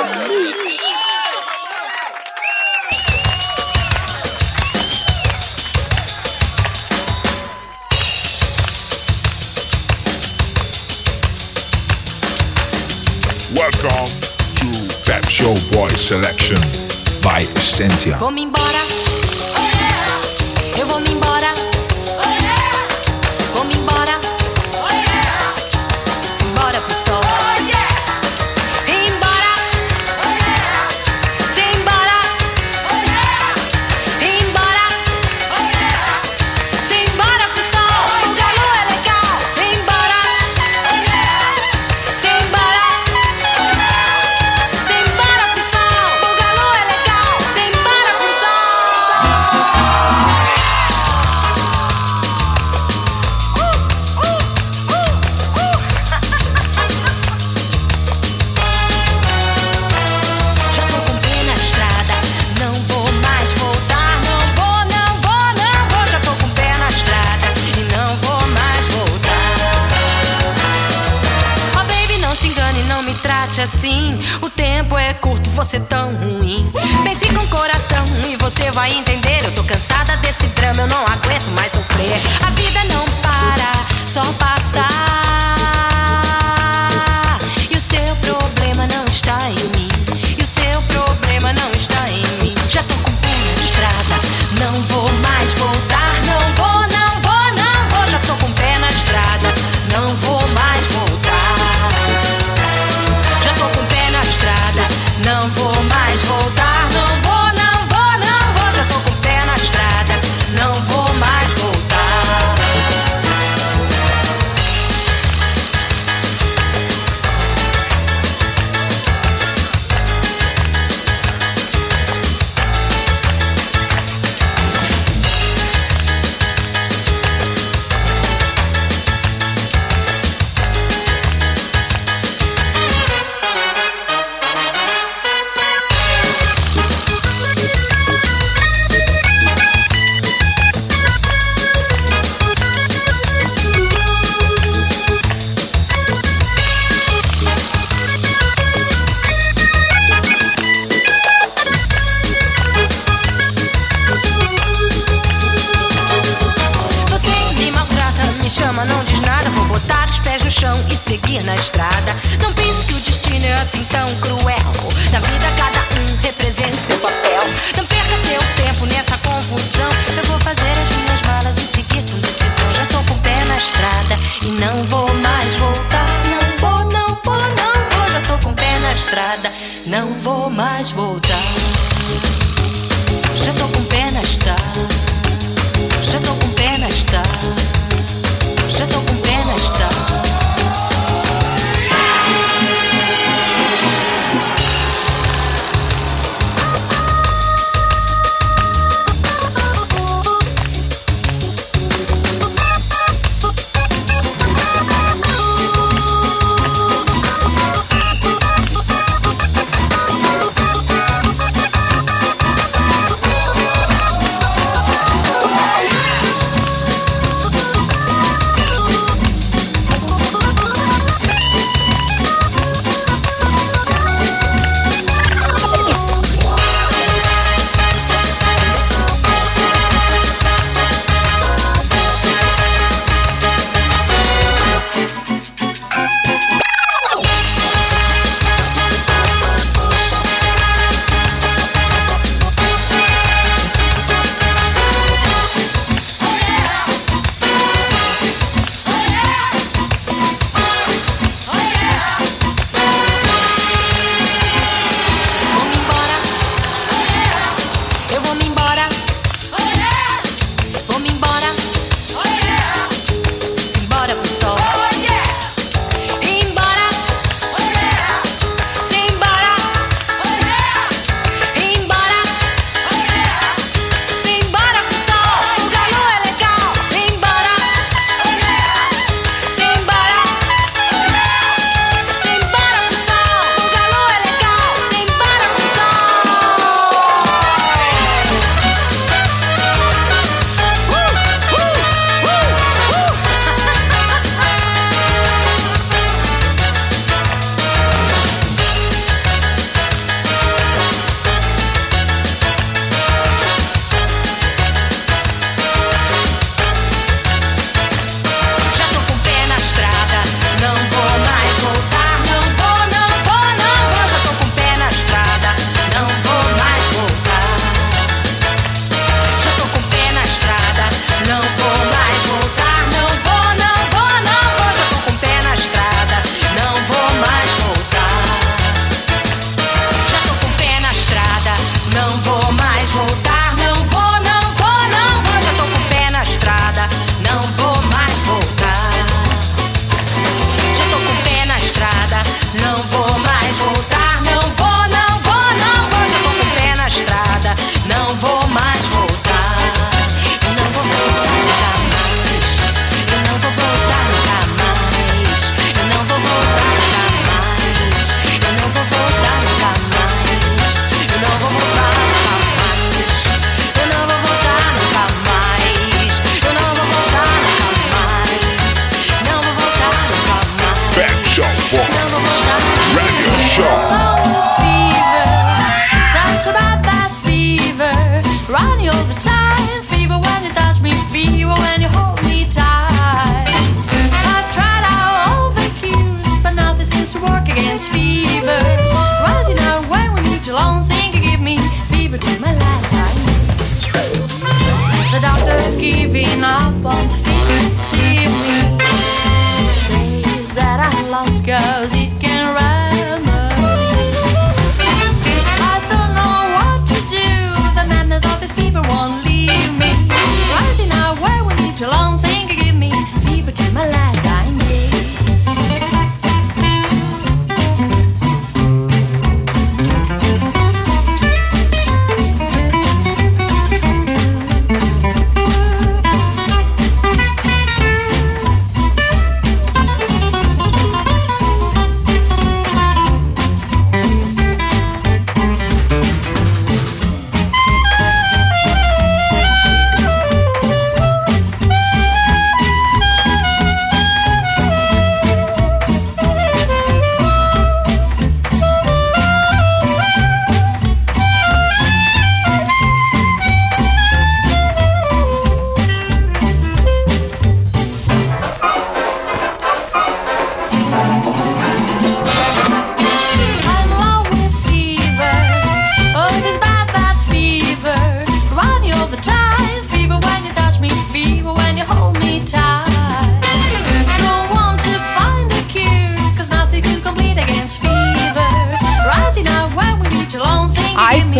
Welcome to that Show Boy Selection by Cynthia.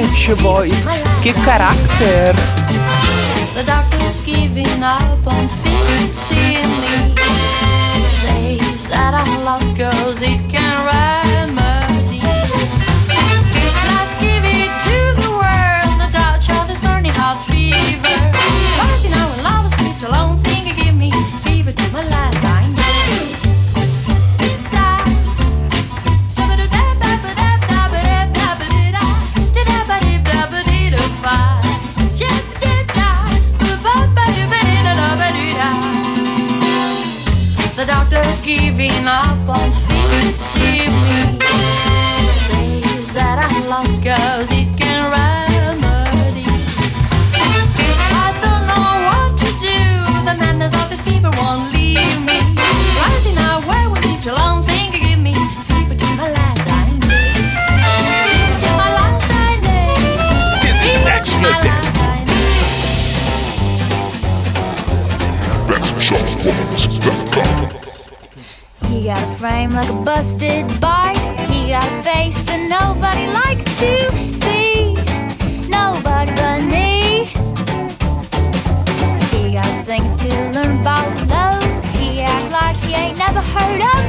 Thanks, boys. Que character! The doctor's giving up on fixing me. Says that I'm lost, it can remedy. Let's give it to the world. The Dutch burning hot fever. You know, I alone, give me fever to my life. The doctor's giving up on fixing me. Says that I'm lost cause frame like a busted bike. He got a face that nobody likes to see. Nobody but me. He got a thing to learn about love. He act like he ain't never heard of.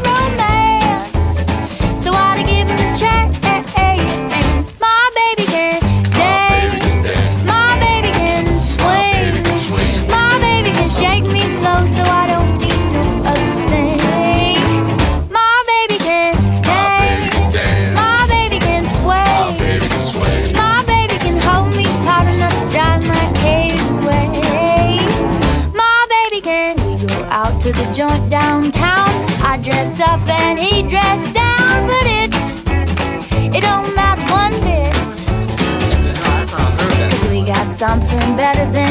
up and he dressed down, but it it don't matter one bit. Cause we got something better than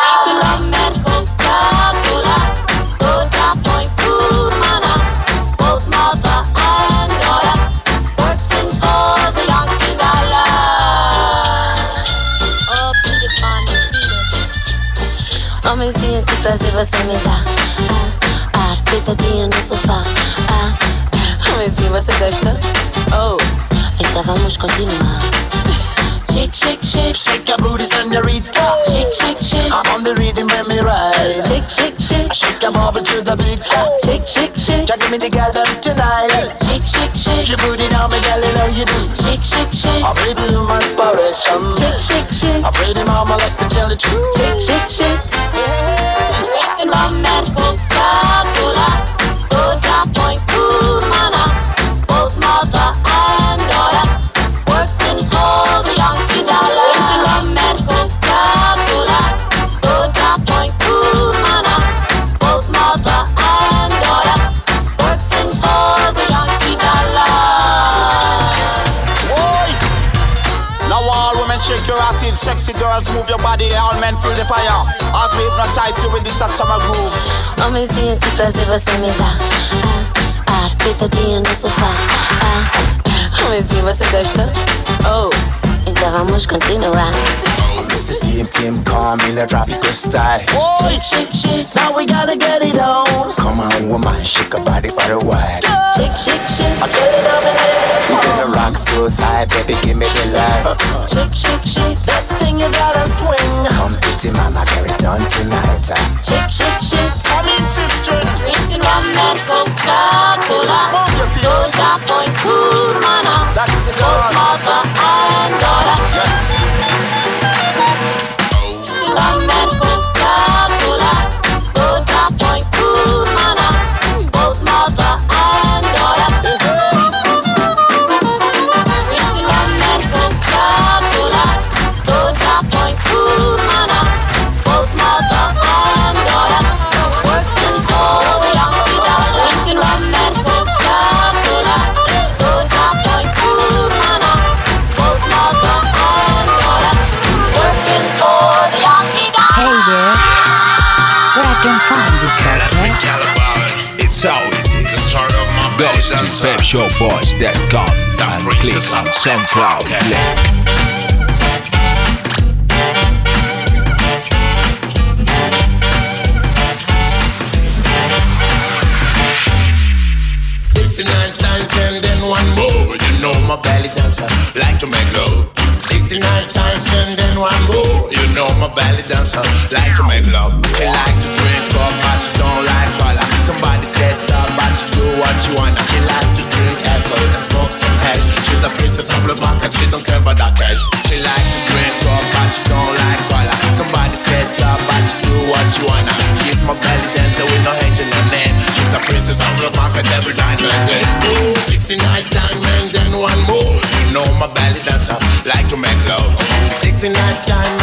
Homenzinho, que prazer você me dá. Ah, ah, deitadinha no sofá. Ah, ah, homenzinho, você gosta? Oh, então vamos continuar. Shake, shake, shake. Shake your booty, senorita. Shake, shake, shake. I'm on the rhythm when me ride. Shake, shake, shake. Shake your bubble to the beat. Shake, shake, shake. Try give me the girl them tonight. Shake, shake, shake. Your booty now, me girl, you know you do. Shake, shake, shake. Oh, baby, you my inspiration. Shake, shake, shake. I pretty mama let me tell the truth. Shake, shake, shake. Drinking rum and Coca-Cola. Coca Point Cool girls move your body All men feel the fire As we hypnotize you with this hot summer groove Homenzinho, que prazer você me dá. Ah, ah, deitadinha no sofá. Ah, ah, homenzinho, você gosta? Oh, então vamos continuar. Mr. Team Team, come in a tropical style. Shake, shake, shake. Now we gotta get it on. Come on, woman, shake your body for a while. Shake, shake, shake. I tell you now, baby, you gonna rock so tight, baby, give me the light. Shake, shake, shake. That thing you gotta swing. Come, pretty mama, get it done tonight. Shake, shake, shake. Come in sister Drinking rum and Coca-Cola. Move your feet Coca Point Cool Mana. Sexy Both girls mother and daughter. Yes dancer. pepshowboys.com and click princess on of SoundCloud Okay. link. 69 times and then one more oh, You know my belly dancer Like to make love 69 times and then one more oh, You know my belly dancer Like to make love She like to drink coke but she don't like cola Somebody says what she wanna She like to drink alcohol and smoke some hash. She's the princess of the block and she don't care about that cash. She like to drink coke but she don't like cola. Somebody says stop but she do what she wanna. She's my belly dancer with no hate in her name. She's the princess of the market every night and day. Ooh, 69 times and then one more. You know my belly dancer like to make love. 69 times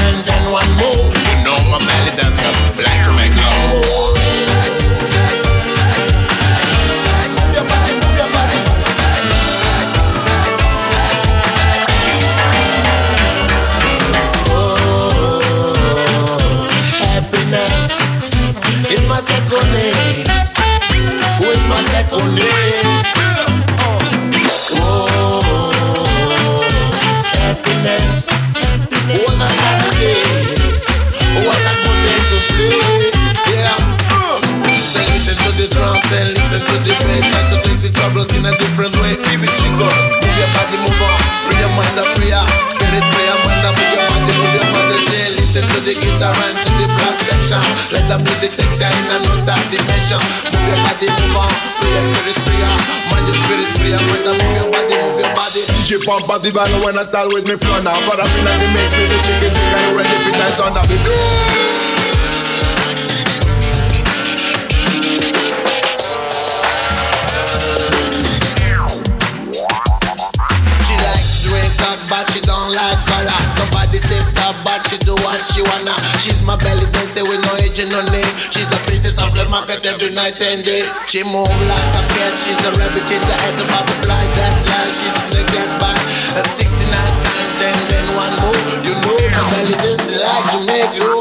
the van when I start with me flow now. But I'm in the mix with the chicken tikka. You ready for dance on to beat? but she do what she wanna. She's my belly dancer with no age and no name. She's the princess of the market every night and day. She move like a cat, she's a rabbit in the head about the blind that life, She's 69 times and then one more. You know, my belly does like you make it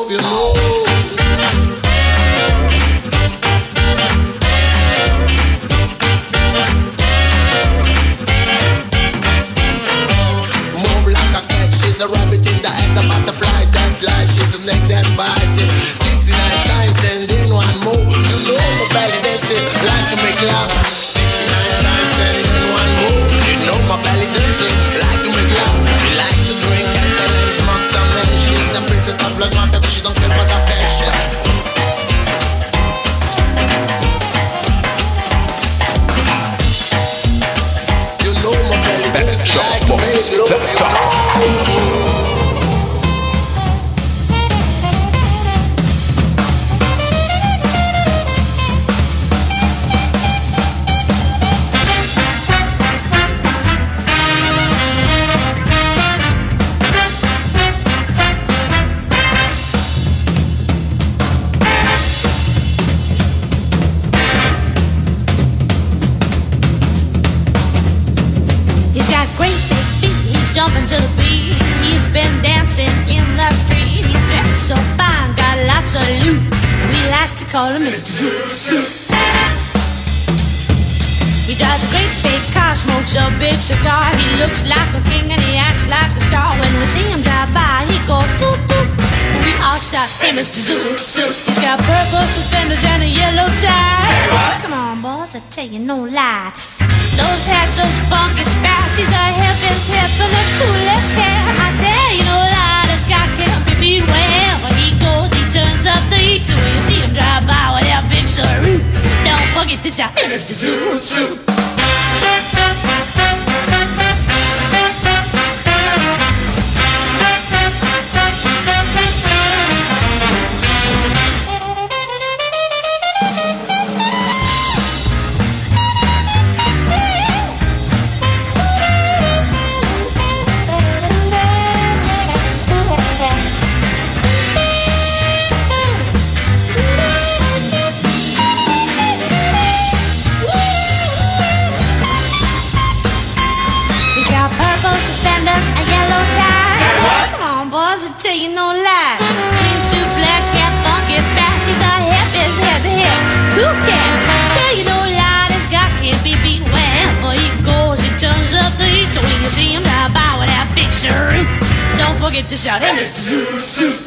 shout and just zoot, zoot.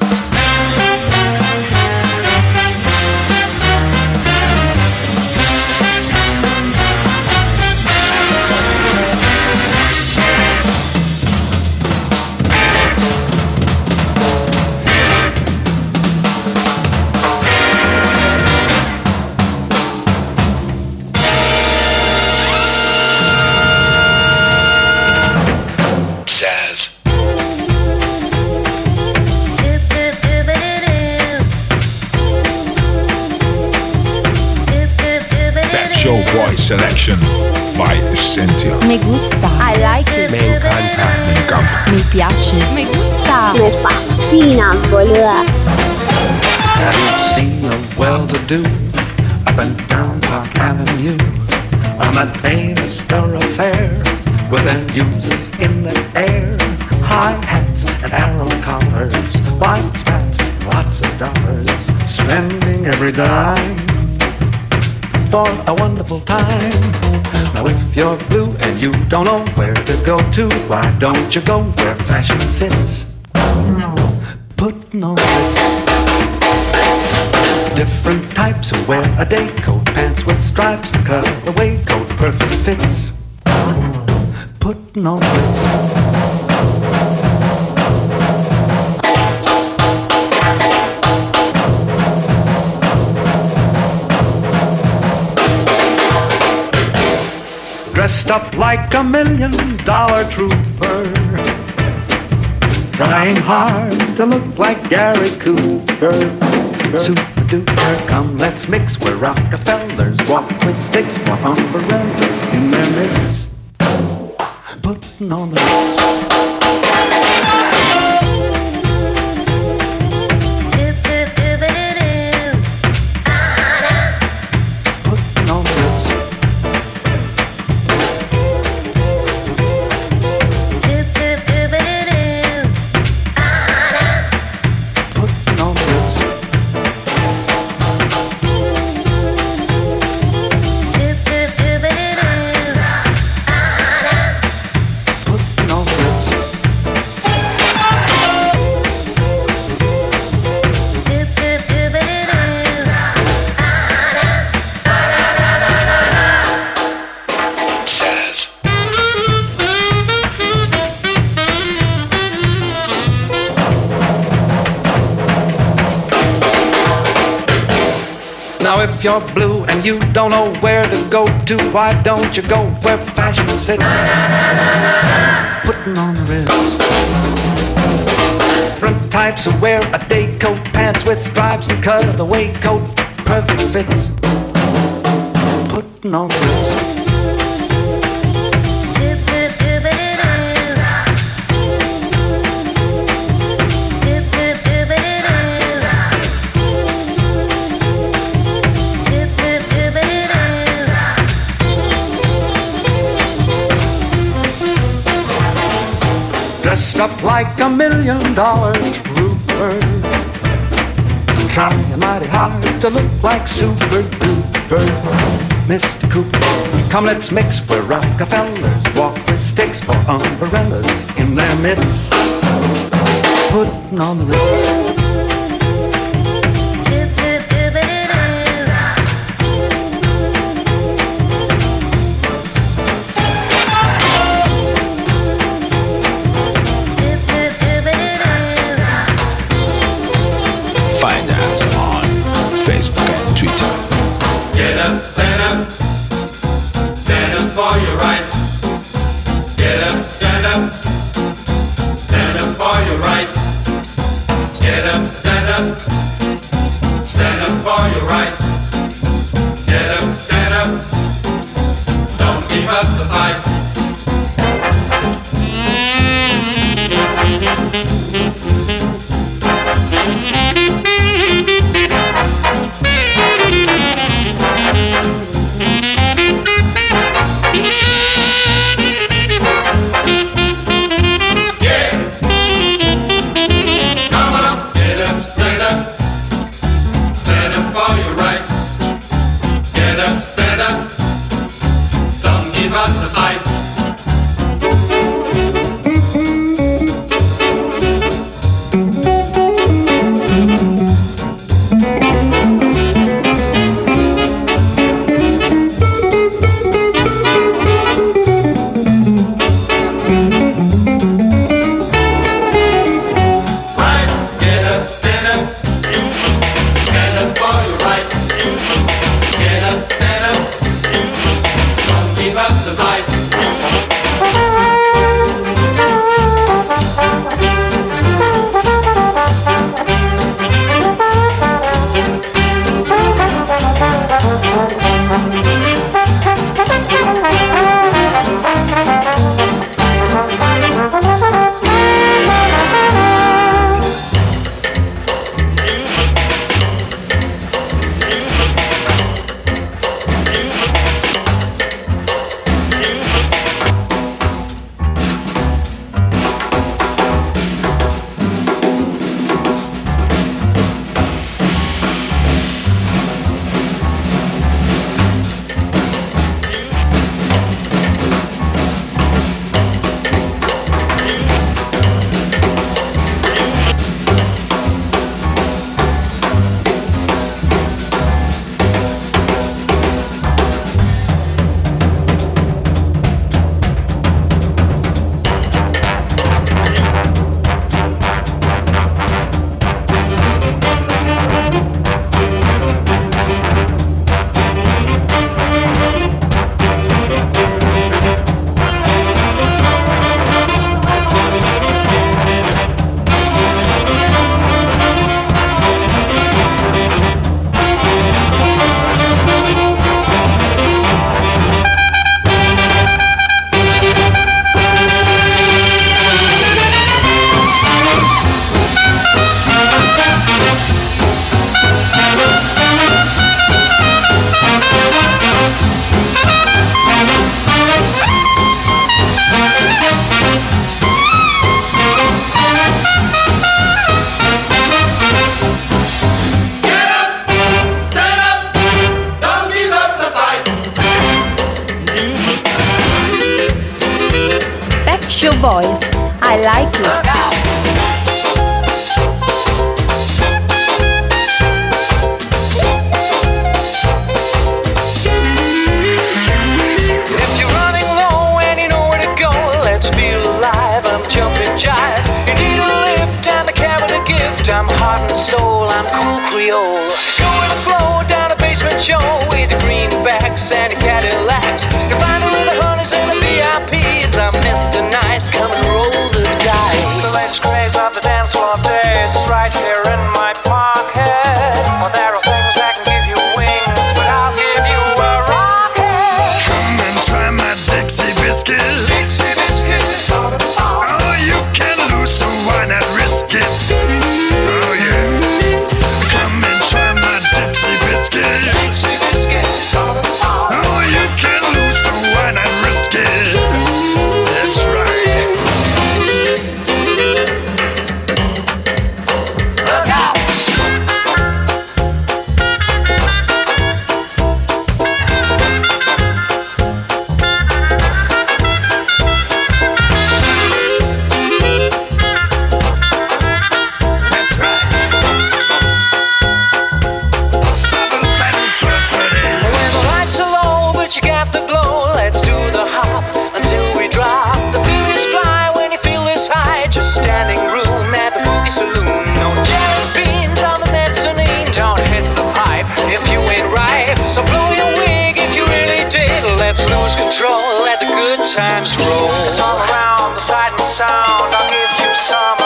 Essentia. Me gusta. I like it. Me encanta. Me encanta. Mi piace. Me gusta. Me fascina, boluda. Have you seen the well-to-do up and down Park Avenue on that famous thoroughfare with their users in the air, high hats and arrow collars, white spats, lots of dollars, spending every dime for a wonderful time. Now, if you're blue and you don't know where to go to, why don't you go where fashion sits? Putting on ritz. Different types who wear a day coat, pants with stripes, and cutaway coat, perfect fits. Putting on ritz. dressed up like a million dollar trooper. Trying hard to look like Gary Cooper. Super duper, come let's mix where Rockefellers walk with sticks for umbrellas in their midst. Putting on the lights. You're blue and you don't know where to go to, why don't you go where fashion sits? Putting on the Ritz. Different types who wear a day coat, pants with stripes and cutaway coat, perfect fits. Putting on the. Dressed up like a million dollar trooper. Trying mighty hard to look like super duper. Mr. Cooper, come let's mix where Rockefellers walk with sticks or umbrellas in their midst. Putting on the Ritz. times roll. Turn around the sight and sound. I'll give you some.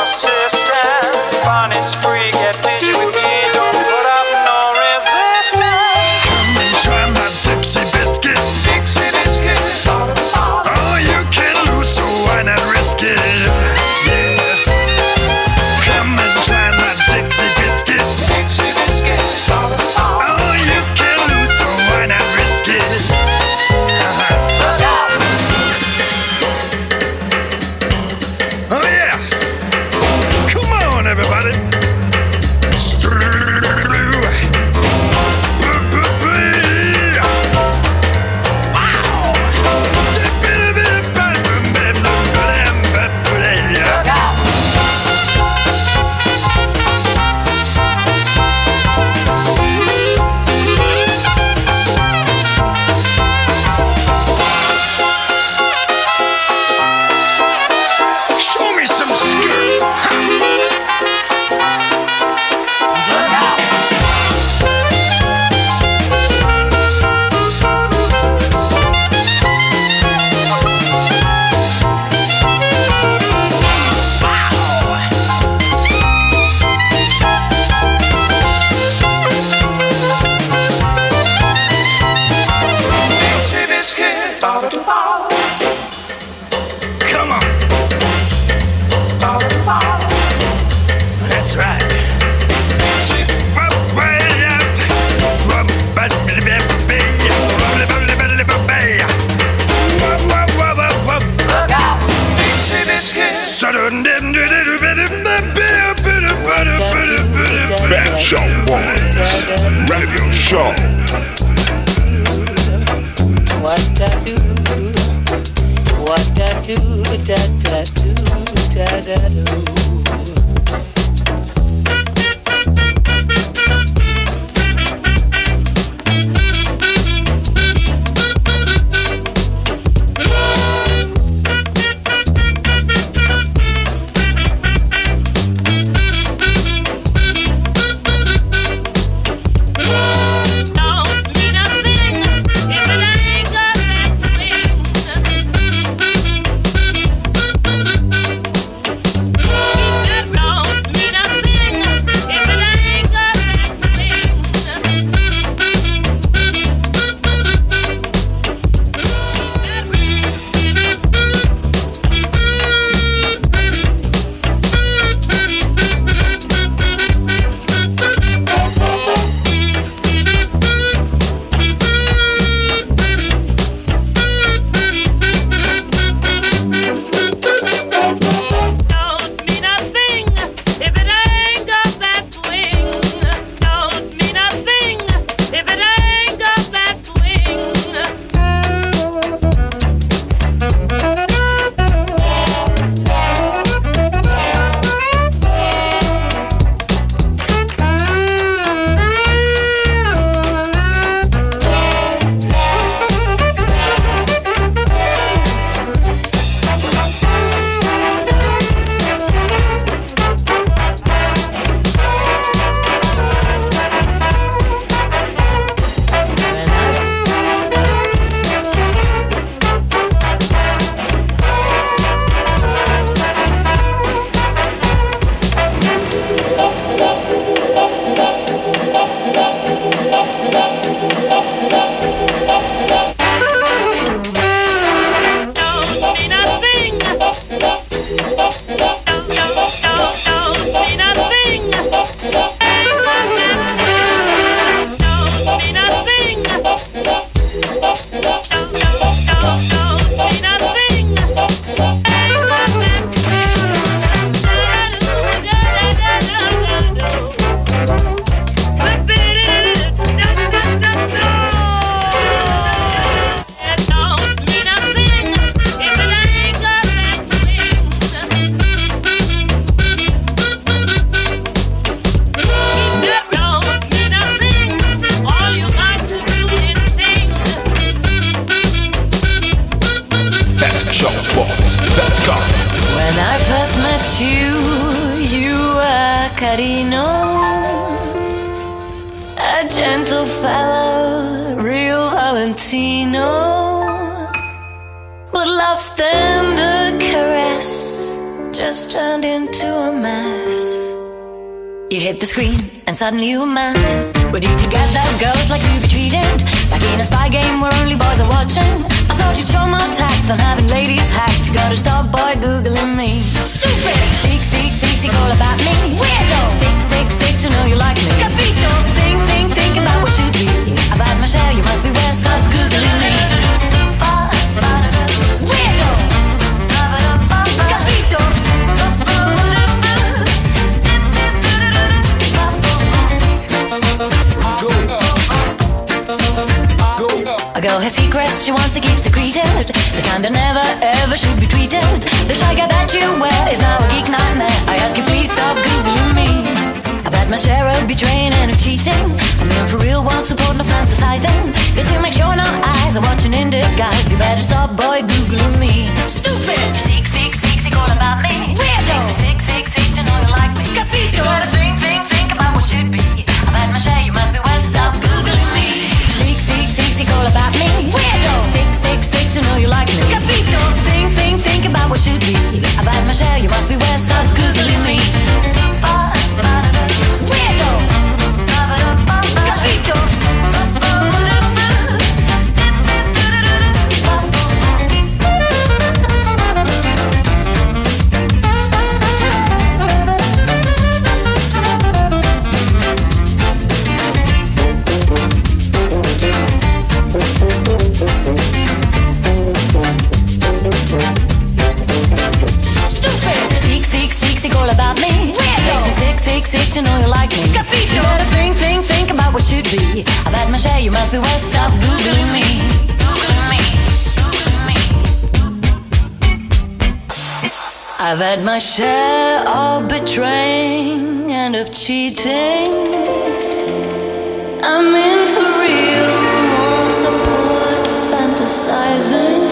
size and I've had my share of betraying and of cheating. I'm in for real, won't support fantasizing.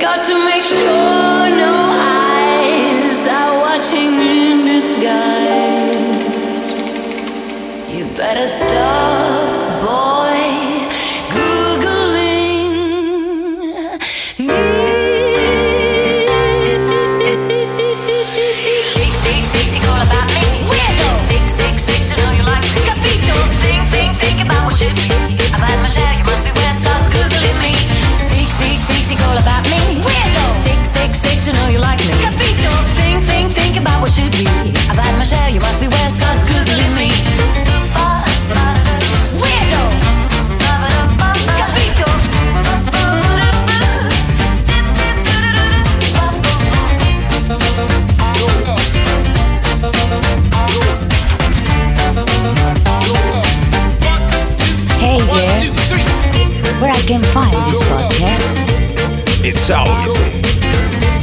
Got to make sure no eyes are watching in disguise. You better stop. should be. I've had my share, you must be beware, start googling me. Hey there, where I can find this podcast? It's out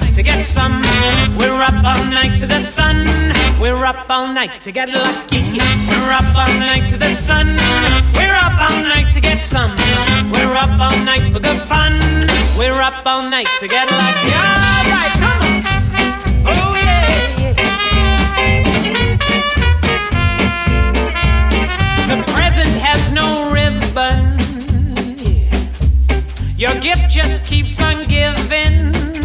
night to get some. We're up all night to the sun. We're up all night to get lucky. We're up all night to the sun. We're up all night to get some. We're up all night for good fun. We're up all night to get lucky. All right, come on. Oh yeah. The present has no ribbon. Your gift just keeps on giving.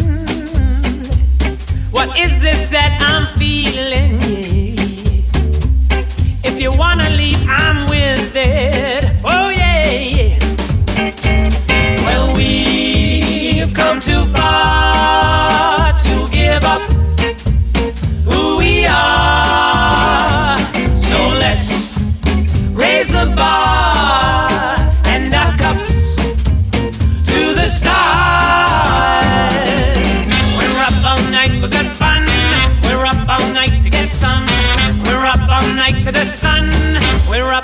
What is this that I'm feeling? If you wanna leave, I'm with it. Oh yeah. Well, we've come too far.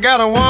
I got a woman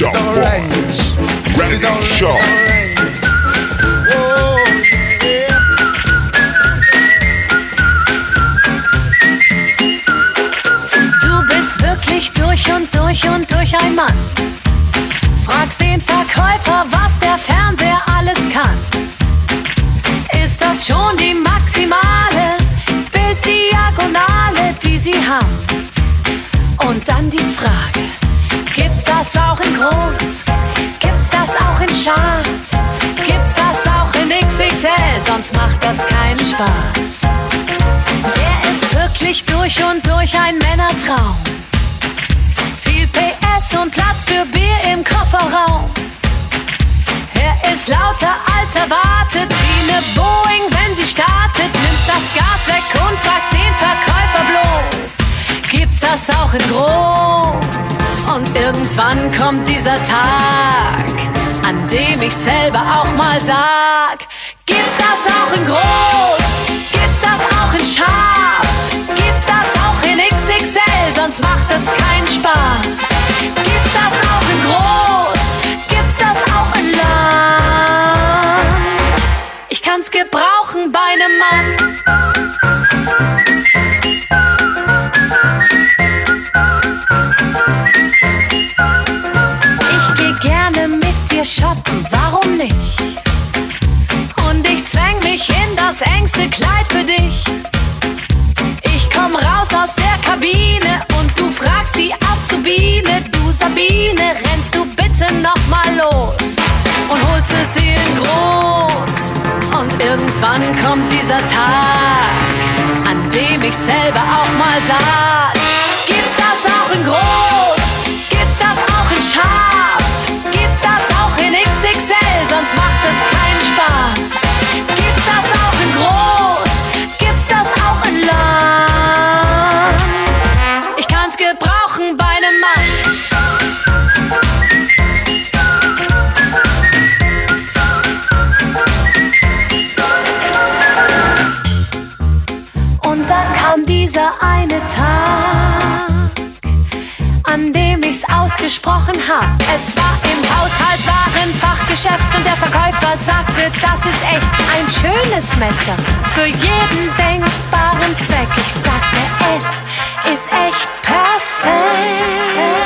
Yeah. Du bist wirklich durch und durch und durch ein Mann. Fragst den Verkäufer, was der Fernseher alles kann. Ist das schon die maximale Bilddiagonale, die sie haben? Und dann die Frage, gibt's das auch in groß? Gibt's das auch in scharf? Gibt's das auch in XXL? Sonst macht das keinen Spaß. Er ist wirklich durch und durch ein Männertraum. Viel PS und Platz für Bier im Kofferraum. Er ist lauter als erwartet, wie ne Boeing, wenn sie startet. Nimmst das Gas weg und fragst den Verkäufer bloß. Gibt's das auch in groß? Und irgendwann kommt dieser Tag, an dem ich selber auch mal sag: Gibt's das auch in groß? Gibt's das auch in scharf? Gibt's das auch in XXL? Sonst macht es keinen Spaß. Gibt's das auch in groß? Gibt's das auch in lang? Ich kann's gebrauchen bei nem Mann. Dir shoppen, warum nicht? Und ich zwäng mich in das engste Kleid für dich. Ich komm raus aus der Kabine und du fragst die Azubine, du Sabine, rennst du bitte noch mal los und holst es in groß. Und irgendwann kommt dieser Tag, an dem ich selber auch mal sag, gibt's das auch in groß? Gibt's das auch in scharf? XXL? Sonst macht es keinen Verkäufer sagte, das ist echt ein schönes Messer für jeden denkbaren Zweck. Ich sagte, es ist echt perfekt.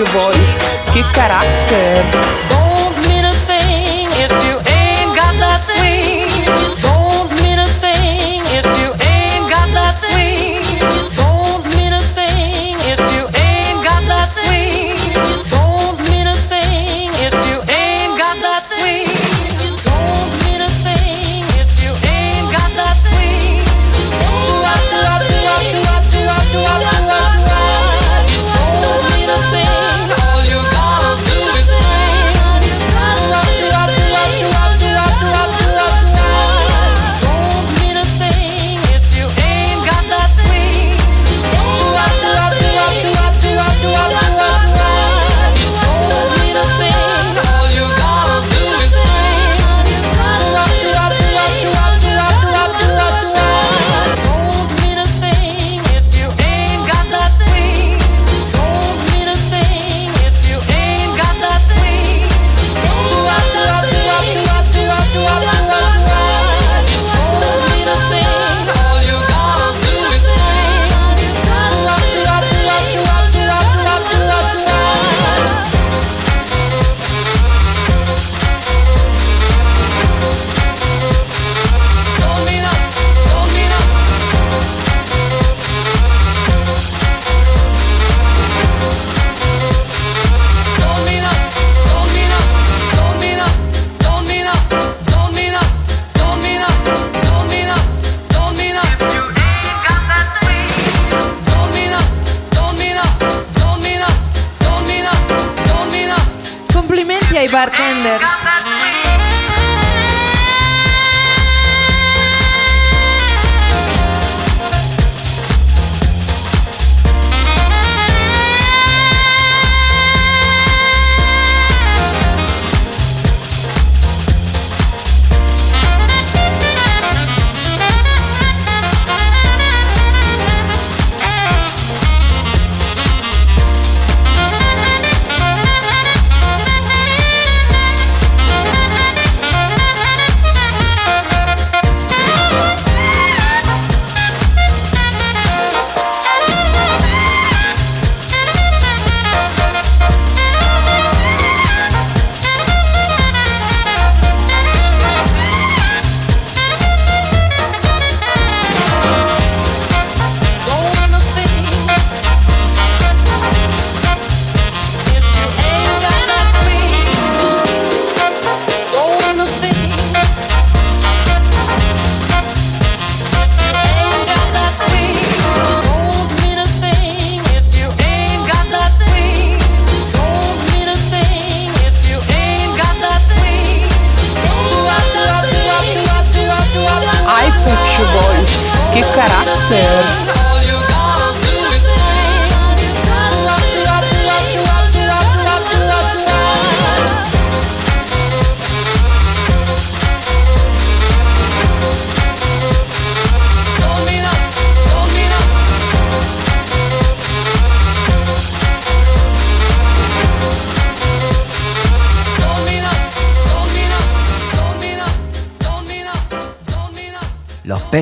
your voice. Qué carácter. Don't mean a thing if you ain't got that swing.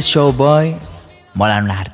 Show Boy Mola una